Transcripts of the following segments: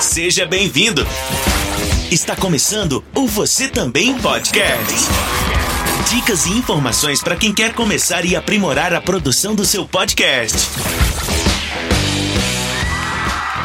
Seja bem-vindo. Está começando o Você Também Podcast. Dicas e informações para quem quer começar e aprimorar a produção do seu podcast.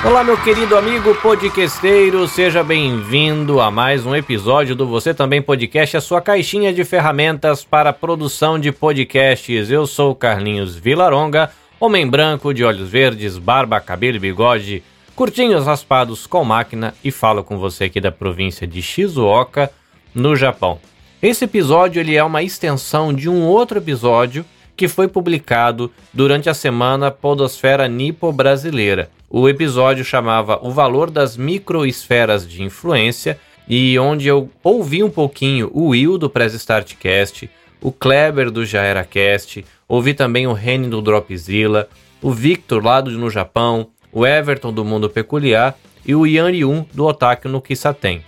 Olá, meu querido amigo podcasteiro, seja bem-vindo a mais um episódio do Você Também Podcast, a sua caixinha de ferramentas para produção de podcasts. Eu sou Carlinhos Vilaronga, homem branco de olhos verdes, barba, cabelo e bigode curtinhos raspados com máquina e falo com você aqui da província de Shizuoka, no Japão. Esse episódio ele é uma extensão de um outro episódio que foi publicado durante a semana Podosfera Nipo Brasileira. O episódio chamava O Valor das Microesferas de Influência e onde eu ouvi um pouquinho o Will do Press Startcast, o Kleber do Já Era Cast, ouvi também o Reni do Dropzilla, o Victor lá do no Japão, o Everton do Mundo Peculiar e o Yan Yun do Otaku no Kisaten.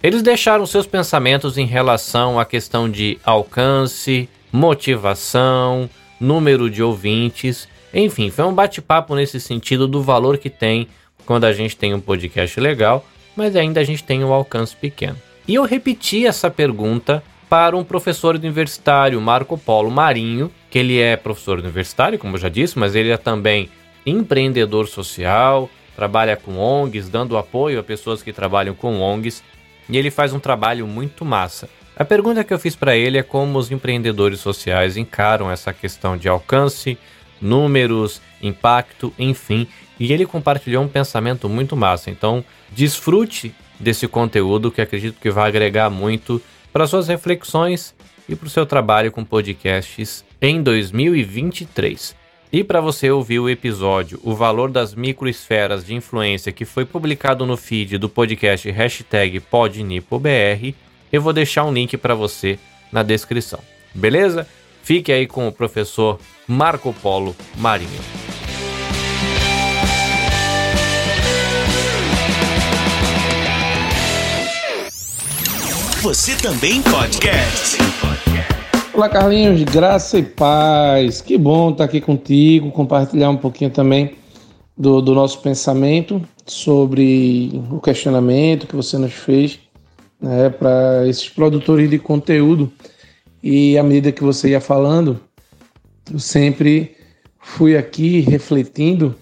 Eles deixaram seus pensamentos em relação à questão de alcance, motivação, número de ouvintes, enfim, foi um bate-papo nesse sentido do valor que tem quando a gente tem um podcast legal, mas ainda a gente tem um alcance pequeno. E eu repeti essa pergunta para um professor universitário, Marco Polo Marinho, que ele é professor universitário, como eu já disse, mas ele é também empreendedor social, trabalha com ONGs, dando apoio a pessoas que trabalham com ONGs, e ele faz um trabalho muito massa. A pergunta que eu fiz para ele é como os empreendedores sociais encaram essa questão de alcance, números, impacto, enfim, e ele compartilhou um pensamento muito massa. Então, desfrute desse conteúdo que acredito que vai agregar muito para suas reflexões e para o seu trabalho com podcasts em 2023. E para você ouvir o episódio O Valor das Microesferas de Influência que foi publicado no feed do podcast hashtag PodNipoBR, eu vou deixar um link para você na descrição. Beleza? Fique aí com o professor Marco Polo Marinho. Você também podcast. Olá, Carlinhos, graça e paz. Que bom estar aqui contigo, compartilhar um pouquinho também do, do nosso pensamento sobre o questionamento que você nos fez né, para esses produtores de conteúdo. E à medida que você ia falando, eu sempre fui aqui refletindo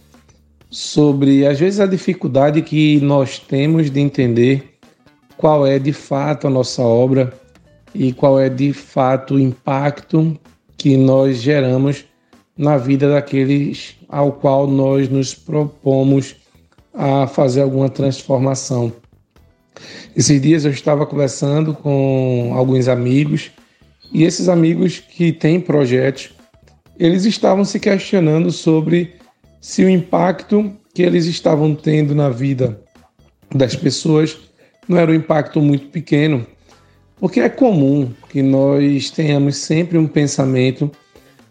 sobre, às vezes, a dificuldade que nós temos de entender qual é de fato a nossa obra e qual é de fato o impacto que nós geramos na vida daqueles ao qual nós nos propomos a fazer alguma transformação. Esses dias eu estava conversando com alguns amigos e esses amigos que têm projetos, eles estavam se questionando sobre se o impacto que eles estavam tendo na vida das pessoas não era um impacto muito pequeno, porque é comum que nós tenhamos sempre um pensamento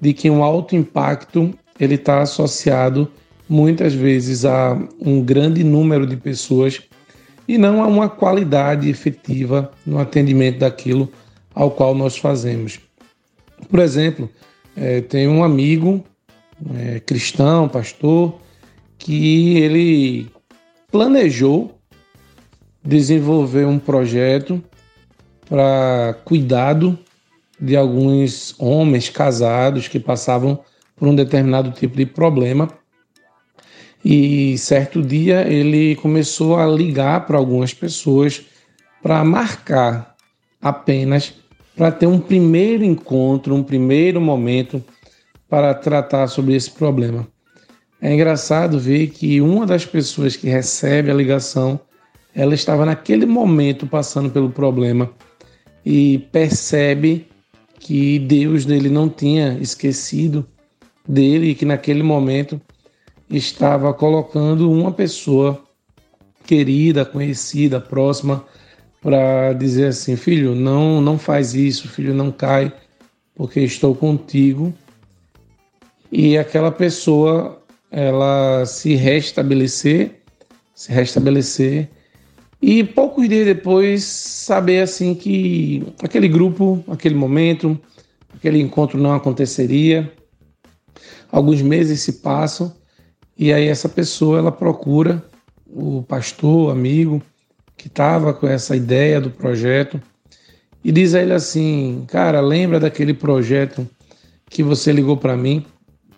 de que um alto impacto ele está associado muitas vezes a um grande número de pessoas e não a uma qualidade efetiva no atendimento daquilo ao qual nós fazemos. Por exemplo, é, tem um amigo é, cristão, pastor, que ele planejou desenvolver um projeto para cuidado de alguns homens casados que passavam por um determinado tipo de problema. E certo dia ele começou a ligar para algumas pessoas para marcar apenas para ter um primeiro encontro, um primeiro momento para tratar sobre esse problema. É engraçado ver que uma das pessoas que recebe a ligação, ela estava naquele momento passando pelo problema e percebe que Deus dele não tinha esquecido dele e que naquele momento estava colocando uma pessoa querida, conhecida, próxima para dizer assim, filho, não não faz isso, filho, não cai, porque estou contigo. E aquela pessoa ela se restabelecer, se restabelecer e poucos dias depois, saber assim que aquele grupo, aquele momento, aquele encontro não aconteceria. Alguns meses se passam e aí essa pessoa ela procura o pastor, amigo, que estava com essa ideia do projeto, e diz a ele assim: Cara, lembra daquele projeto que você ligou para mim?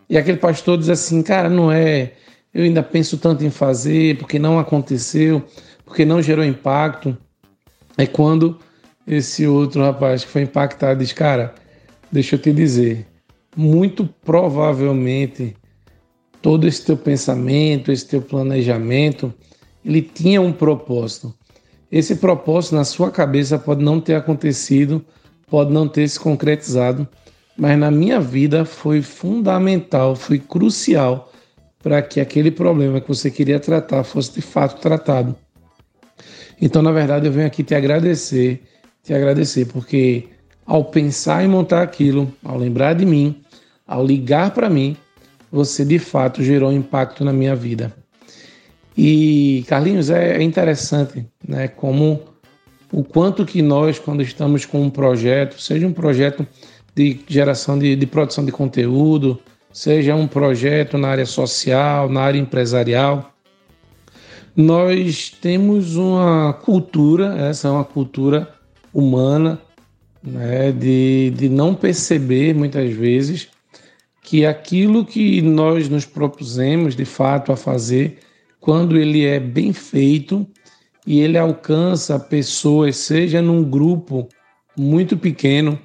E aquele pastor diz assim: Cara, não é. Eu ainda penso tanto em fazer, porque não aconteceu, porque não gerou impacto. É quando esse outro rapaz que foi impactado diz: Cara, deixa eu te dizer, muito provavelmente todo esse teu pensamento, esse teu planejamento, ele tinha um propósito. Esse propósito na sua cabeça pode não ter acontecido, pode não ter se concretizado, mas na minha vida foi fundamental, foi crucial para que aquele problema que você queria tratar fosse de fato tratado. Então, na verdade, eu venho aqui te agradecer, te agradecer, porque ao pensar em montar aquilo, ao lembrar de mim, ao ligar para mim, você de fato gerou impacto na minha vida. E Carlinhos é interessante, né? Como o quanto que nós, quando estamos com um projeto, seja um projeto de geração de, de produção de conteúdo, seja um projeto na área social, na área empresarial, nós temos uma cultura, essa é uma cultura humana, né, de, de não perceber muitas vezes que aquilo que nós nos propusemos de fato a fazer, quando ele é bem feito e ele alcança pessoas, seja num grupo muito pequeno,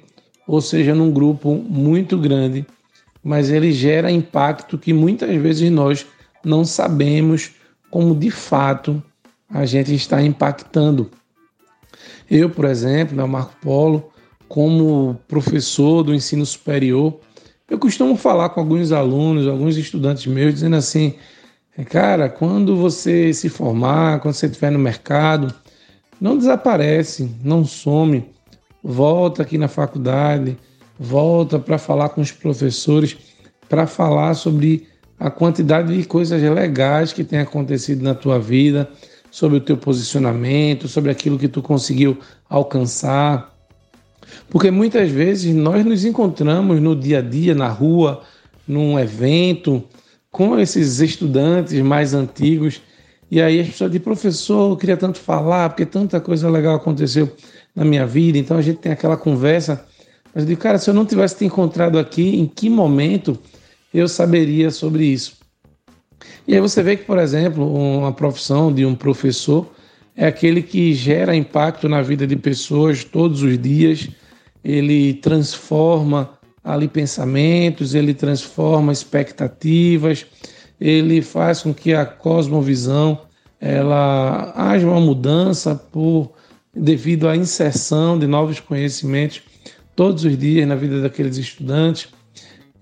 ou seja num grupo muito grande, mas ele gera impacto que muitas vezes nós não sabemos como de fato a gente está impactando. Eu, por exemplo, na Marco Polo, como professor do ensino superior, eu costumo falar com alguns alunos, alguns estudantes meus, dizendo assim: cara, quando você se formar, quando você estiver no mercado, não desaparece, não some, volta aqui na faculdade, volta para falar com os professores, para falar sobre a quantidade de coisas legais que tem acontecido na tua vida, sobre o teu posicionamento, sobre aquilo que tu conseguiu alcançar, porque muitas vezes nós nos encontramos no dia a dia, na rua, num evento, com esses estudantes mais antigos, e aí as pessoas dizem, professor, eu queria tanto falar, porque tanta coisa legal aconteceu na minha vida, então a gente tem aquela conversa. Mas eu digo, cara, se eu não tivesse te encontrado aqui, em que momento eu saberia sobre isso? E aí você vê que, por exemplo, uma profissão de um professor é aquele que gera impacto na vida de pessoas todos os dias, ele transforma ali pensamentos, ele transforma expectativas, ele faz com que a cosmovisão ela haja uma mudança por devido à inserção de novos conhecimentos todos os dias na vida daqueles estudantes.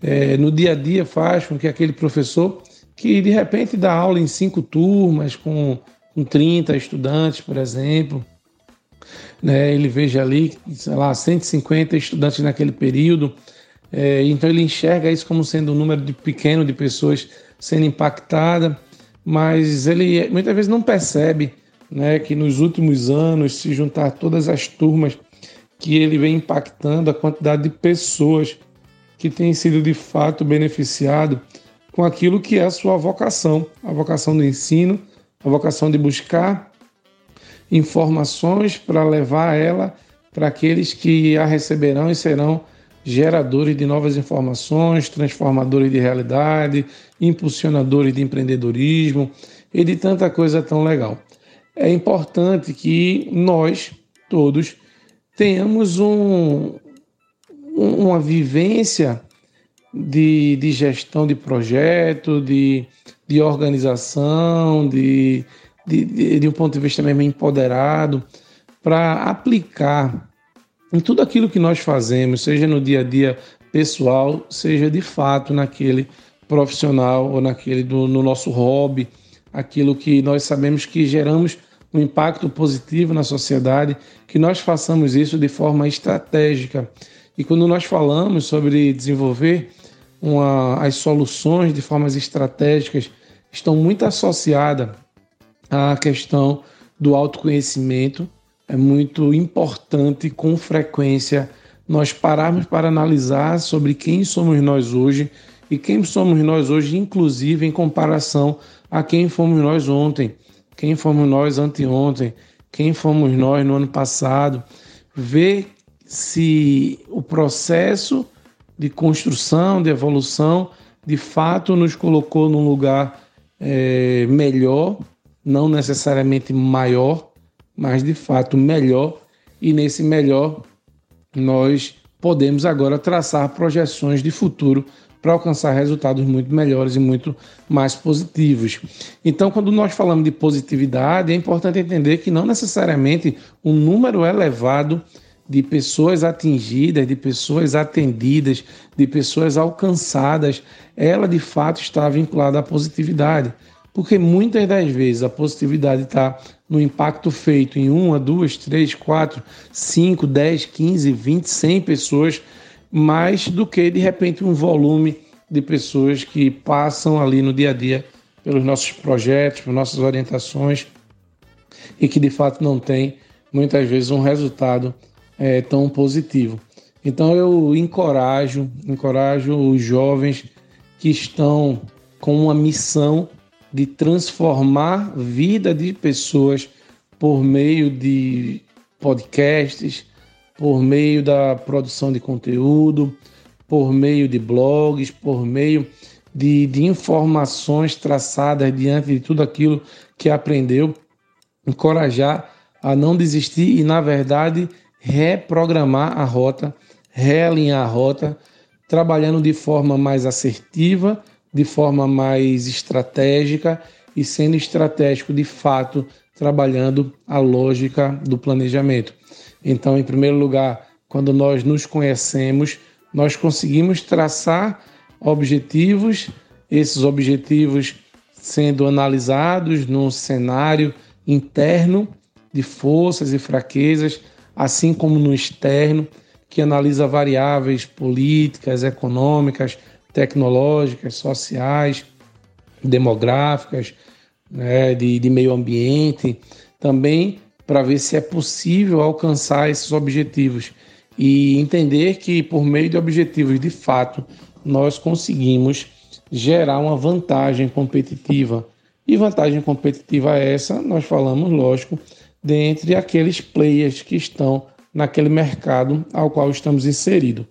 É, no dia a dia faz com que aquele professor que de repente dá aula em cinco turmas com com 30 estudantes, por exemplo. Né, ele veja ali, sei lá, 150 estudantes naquele período. É, então ele enxerga isso como sendo um número de pequeno de pessoas sendo impactada, mas ele muitas vezes não percebe né, que nos últimos anos, se juntar todas as turmas que ele vem impactando, a quantidade de pessoas que têm sido de fato beneficiado com aquilo que é a sua vocação, a vocação do ensino, a vocação de buscar informações para levar ela para aqueles que a receberão e serão geradores de novas informações, transformadores de realidade, impulsionadores de empreendedorismo e de tanta coisa tão legal. É importante que nós todos tenhamos um, uma vivência de, de gestão de projeto, de de organização, de, de, de, de um ponto de vista mesmo empoderado, para aplicar em tudo aquilo que nós fazemos, seja no dia a dia pessoal, seja de fato naquele profissional ou naquele do, no nosso hobby, aquilo que nós sabemos que geramos um impacto positivo na sociedade, que nós façamos isso de forma estratégica. E quando nós falamos sobre desenvolver uma, as soluções de formas estratégicas estão muito associadas à questão do autoconhecimento. É muito importante, com frequência, nós pararmos para analisar sobre quem somos nós hoje e quem somos nós hoje, inclusive em comparação a quem fomos nós ontem. quem fomos nós anteontem, quem fomos nós no ano passado, ver se o processo de construção, de evolução, de fato nos colocou num lugar é, melhor, não necessariamente maior, mas de fato melhor, e nesse melhor nós podemos agora traçar projeções de futuro para alcançar resultados muito melhores e muito mais positivos. Então, quando nós falamos de positividade, é importante entender que não necessariamente um número elevado de pessoas atingidas, de pessoas atendidas, de pessoas alcançadas, ela de fato está vinculada à positividade. Porque muitas das vezes a positividade está no impacto feito em uma, duas, três, quatro, cinco, dez, quinze, vinte, cem pessoas mais do que de repente um volume de pessoas que passam ali no dia a dia pelos nossos projetos, por nossas orientações e que de fato não tem muitas vezes um resultado é, tão positivo. Então eu encorajo, encorajo os jovens que estão com uma missão de transformar vida de pessoas por meio de podcasts, por meio da produção de conteúdo, por meio de blogs, por meio de, de informações traçadas diante de tudo aquilo que aprendeu, encorajar a não desistir e, na verdade, reprogramar a rota, realinhar a rota, trabalhando de forma mais assertiva, de forma mais estratégica e sendo estratégico de fato, trabalhando a lógica do planejamento. Então, em primeiro lugar, quando nós nos conhecemos, nós conseguimos traçar objetivos, esses objetivos sendo analisados num cenário interno de forças e fraquezas, assim como no externo, que analisa variáveis políticas, econômicas, tecnológicas, sociais, demográficas, né, de, de meio ambiente, também para ver se é possível alcançar esses objetivos e entender que por meio de objetivos de fato nós conseguimos gerar uma vantagem competitiva. E vantagem competitiva essa, nós falamos, lógico, dentre aqueles players que estão naquele mercado ao qual estamos inseridos.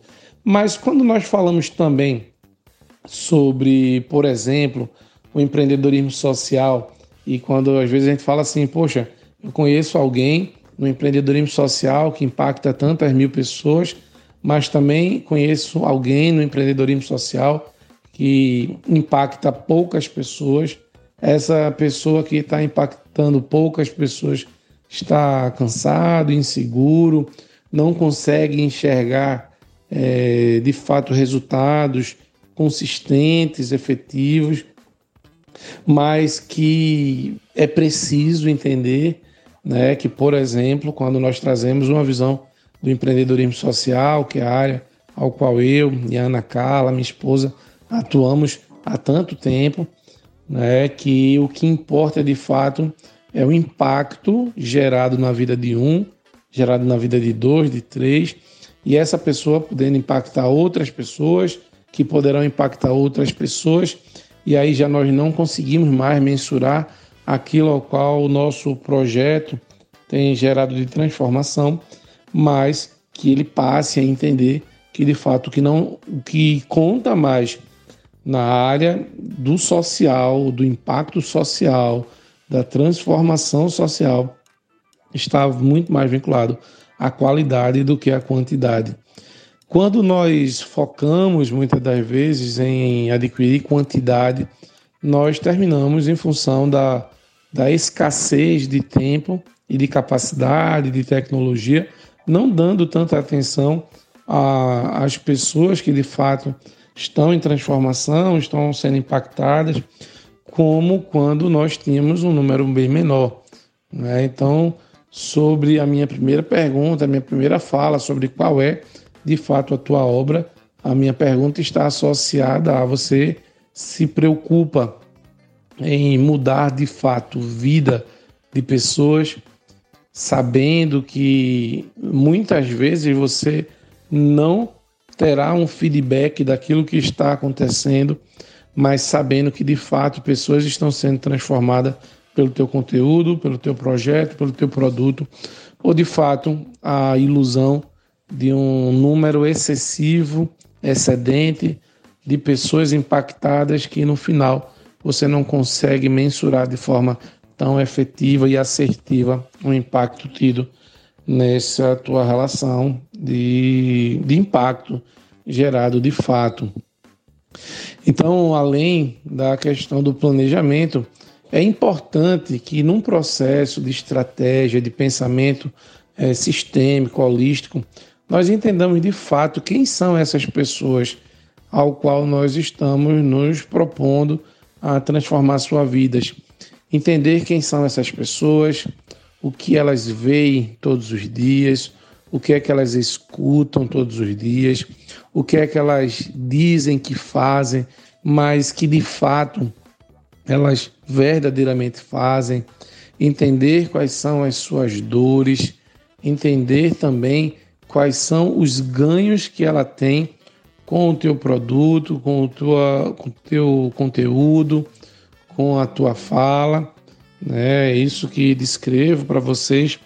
Mas quando nós falamos também sobre, por exemplo, o empreendedorismo social, e quando às vezes a gente fala assim, poxa, eu conheço alguém no empreendedorismo social que impacta tantas mil pessoas, mas também conheço alguém no empreendedorismo social que impacta poucas pessoas. Essa pessoa que está impactando poucas pessoas está cansado, inseguro, não consegue enxergar é, de fato resultados consistentes, efetivos, mas que é preciso entender né, que, por exemplo, quando nós trazemos uma visão do empreendedorismo social, que é a área ao qual eu e a Ana Carla, minha esposa, atuamos há tanto tempo, né, que o que importa de fato o impacto gerado na vida de um, gerado na vida de dois, de três, e essa pessoa podendo impactar outras pessoas, que poderão impactar outras pessoas, e aí já nós não conseguimos mais mensurar aquilo ao qual o nosso projeto tem gerado de transformação, mas que ele passe a entender que de fato que não o que conta mais na área do social, do impacto social, da transformação social está muito mais vinculado à qualidade do que à quantidade. Quando nós focamos muitas das vezes em adquirir quantidade, nós terminamos em função da da escassez de tempo e de capacidade, de tecnologia, não dando tanta atenção às pessoas que de fato estão em transformação, estão sendo impactadas, como quando nós tínhamos um número bem menor. Né? Então, sobre a minha primeira pergunta, a minha primeira fala sobre qual é de fato a tua obra, a minha pergunta está associada a você se preocupa em mudar de fato vida de pessoas, sabendo que muitas vezes você não terá um feedback daquilo que está acontecendo, mas sabendo que de fato pessoas estão sendo transformadas pelo teu conteúdo, pelo teu projeto, pelo teu produto, ou de fato a ilusão de um número excessivo, excedente de pessoas impactadas que no final você não consegue mensurar de forma tão efetiva e assertiva o impacto tido nessa tua relação de, de impacto gerado de fato. Então, além da questão do planejamento, é importante que num processo de estratégia, de pensamento é, sistêmico, holístico, nós entendamos de fato quem são essas pessoas ao qual nós estamos nos propondo a transformar suas vidas. Entender quem são essas pessoas, o que elas veem todos os dias, o que é que elas escutam todos os dias, o que é que elas dizem que fazem, mas que de fato elas verdadeiramente fazem, entender quais são as suas dores, entender também quais são os ganhos que ela tem com o teu produto, com o, tua, com o teu conteúdo, com a tua fala. Né? É isso que descrevo para vocês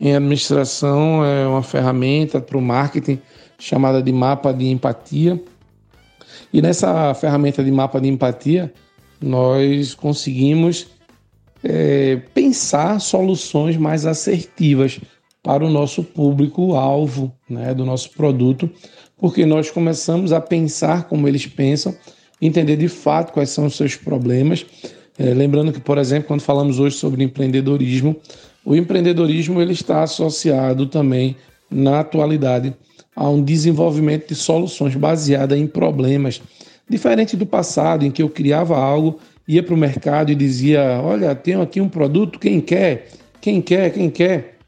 em administração, é uma ferramenta para o marketing chamada de mapa de empatia. E nessa ferramenta de mapa de empatia, nós conseguimos é, pensar soluções mais assertivas para o nosso público-alvo né, do nosso produto, porque nós começamos a pensar como eles pensam, entender de fato quais são os seus problemas. É, lembrando que, por exemplo, quando falamos hoje sobre empreendedorismo, o empreendedorismo ele está associado também, na atualidade, a um desenvolvimento de soluções baseadas em problemas Diferente do passado, em que eu criava algo, ia para o mercado e dizia: Olha, tenho aqui um produto, quem quer? Quem quer? Quem quer?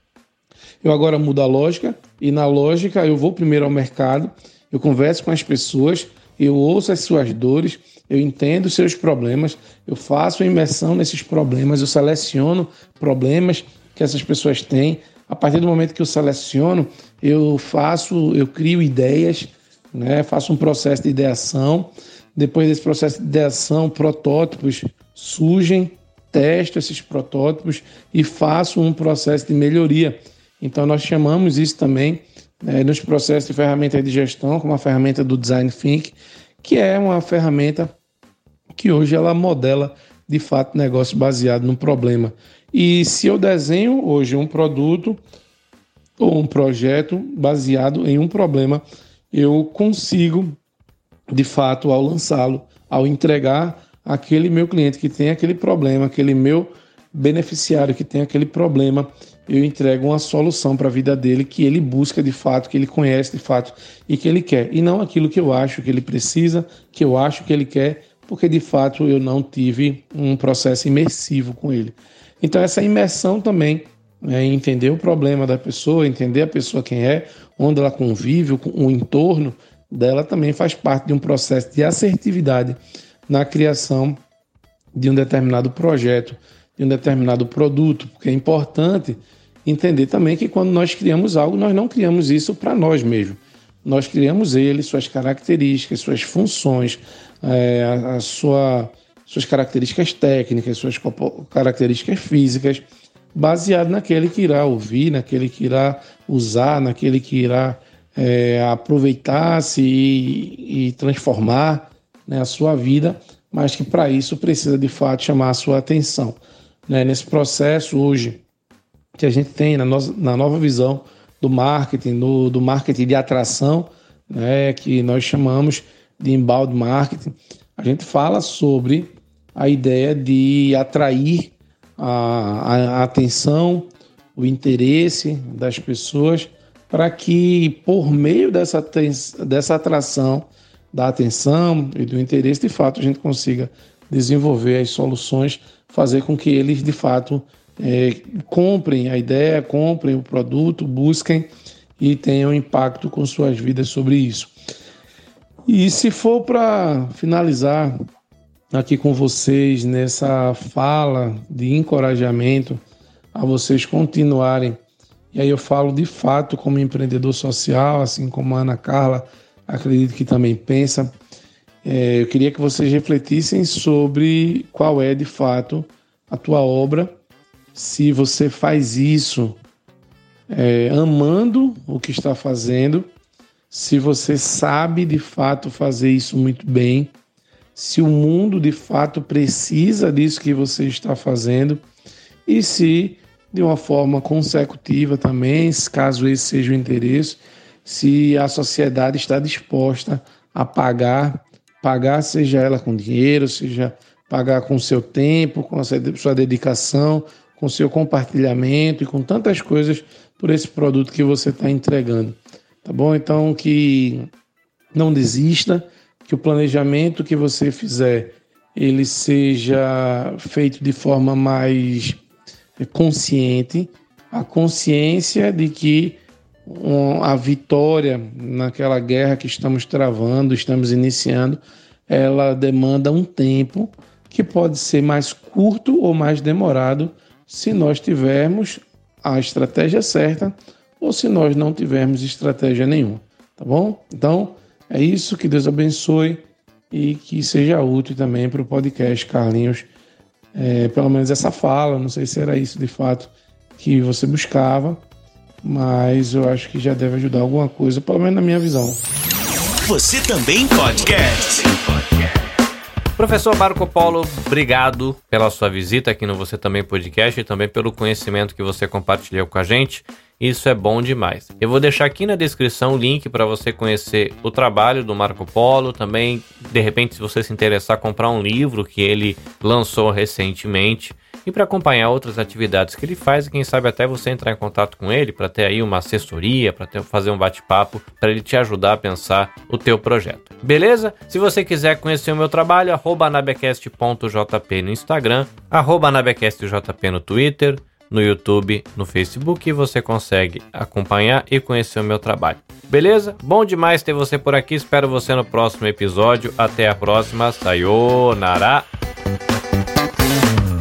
Eu agora mudo a lógica e na lógica eu vou primeiro ao mercado, eu converso com as pessoas, eu ouço as suas dores, eu entendo os seus problemas, eu faço a imersão nesses problemas, eu seleciono problemas que essas pessoas têm. A partir do momento que eu seleciono, eu faço, eu crio ideias, né? faço um processo de ideação depois desse processo de ideação, protótipos surgem, testo esses protótipos e faço um processo de melhoria. Então, nós chamamos isso também né, nos processos de ferramenta de gestão, como a ferramenta do Design Think, que é uma ferramenta que hoje ela modela de fato negócio baseado no problema. E se eu desenho hoje um produto ou um projeto baseado em um problema, eu consigo de fato, ao lançá-lo, ao entregar aquele meu cliente que tem aquele problema, aquele meu beneficiário que tem aquele problema, eu entrego uma solução para a vida dele que ele busca de fato, que ele conhece de fato e que ele quer. E não aquilo que eu acho que ele precisa, que eu acho que ele quer, porque de fato eu não tive um processo imersivo com ele. Então, essa imersão também é entender o problema da pessoa, entender a pessoa quem é, onde ela convive, o entorno, dela também faz parte de um processo de assertividade na criação de um determinado projeto, de um determinado produto, porque é importante entender também que quando nós criamos algo, nós não criamos isso para nós mesmos. Nós criamos ele, suas características, suas funções, é, a, a sua, suas características técnicas, suas características físicas, baseado naquele que irá ouvir, naquele que irá usar, naquele que irá é, aproveitar-se e, e, transformar né, a sua vida, mas que para isso precisa de fato chamar a sua atenção. Né? Nesse processo hoje que a gente tem na, na nova visão do marketing, no, do marketing de atração, né, que nós chamamos de inbound marketing, a gente fala sobre a ideia de atrair a, a, atenção, o interesse das pessoas para que, por meio dessa, dessa atração da atenção e do interesse, de fato, a gente consiga desenvolver as soluções, fazer com que eles, de fato, é, comprem a ideia, comprem o produto, busquem e tenham impacto com suas vidas sobre isso. E se for para finalizar aqui com vocês nessa fala de encorajamento a vocês continuarem e aí eu falo de fato como empreendedor social, assim como a Ana Carla, acredito que também pensa. É, eu queria que vocês refletissem sobre qual é de fato a tua obra, se você faz isso é, amando o que está fazendo, se você sabe de fato fazer isso muito bem, se o mundo de fato precisa disso que você está fazendo e se de uma forma consecutiva também, caso esse seja o interesse, se a sociedade está disposta a pagar, pagar seja ela com dinheiro, seja pagar com seu tempo, com a sua dedicação, com seu compartilhamento e com tantas coisas por esse produto que você está entregando. Tá bom? Então que não desista, que o planejamento que você fizer ele seja feito de forma mais consciente, a consciência de que a vitória naquela guerra que estamos travando, estamos iniciando, ela demanda um tempo que pode ser mais curto ou mais demorado se nós tivermos a estratégia certa ou se nós não tivermos estratégia nenhuma, tá bom? Então, é isso, que Deus abençoe e que seja útil também para o podcast, Carlinhos. É, pelo menos essa fala, não sei se era isso de fato que você buscava, mas eu acho que já deve ajudar alguma coisa, pelo menos na minha visão. Você também podcast. Professor Marco Polo, obrigado pela sua visita aqui no Você Também Podcast e também pelo conhecimento que você compartilhou com a gente. Isso é bom demais. Eu vou deixar aqui na descrição o link para você conhecer o trabalho do Marco Polo, também, de repente, se você se interessar, comprar um livro que ele lançou recentemente e para acompanhar outras atividades que ele faz e quem sabe até você entrar em contato com ele para ter aí uma assessoria, para fazer um bate-papo, para ele te ajudar a pensar o teu projeto. Beleza? Se você quiser conhecer o meu trabalho, anabecast.jp no Instagram, anabecastjp no Twitter, no YouTube, no Facebook e você consegue acompanhar e conhecer o meu trabalho. Beleza? Bom demais ter você por aqui. Espero você no próximo episódio. Até a próxima. Sayonara!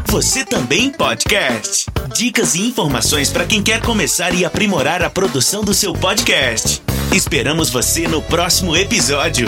Você também podcast. Dicas e informações para quem quer começar e aprimorar a produção do seu podcast. Esperamos você no próximo episódio.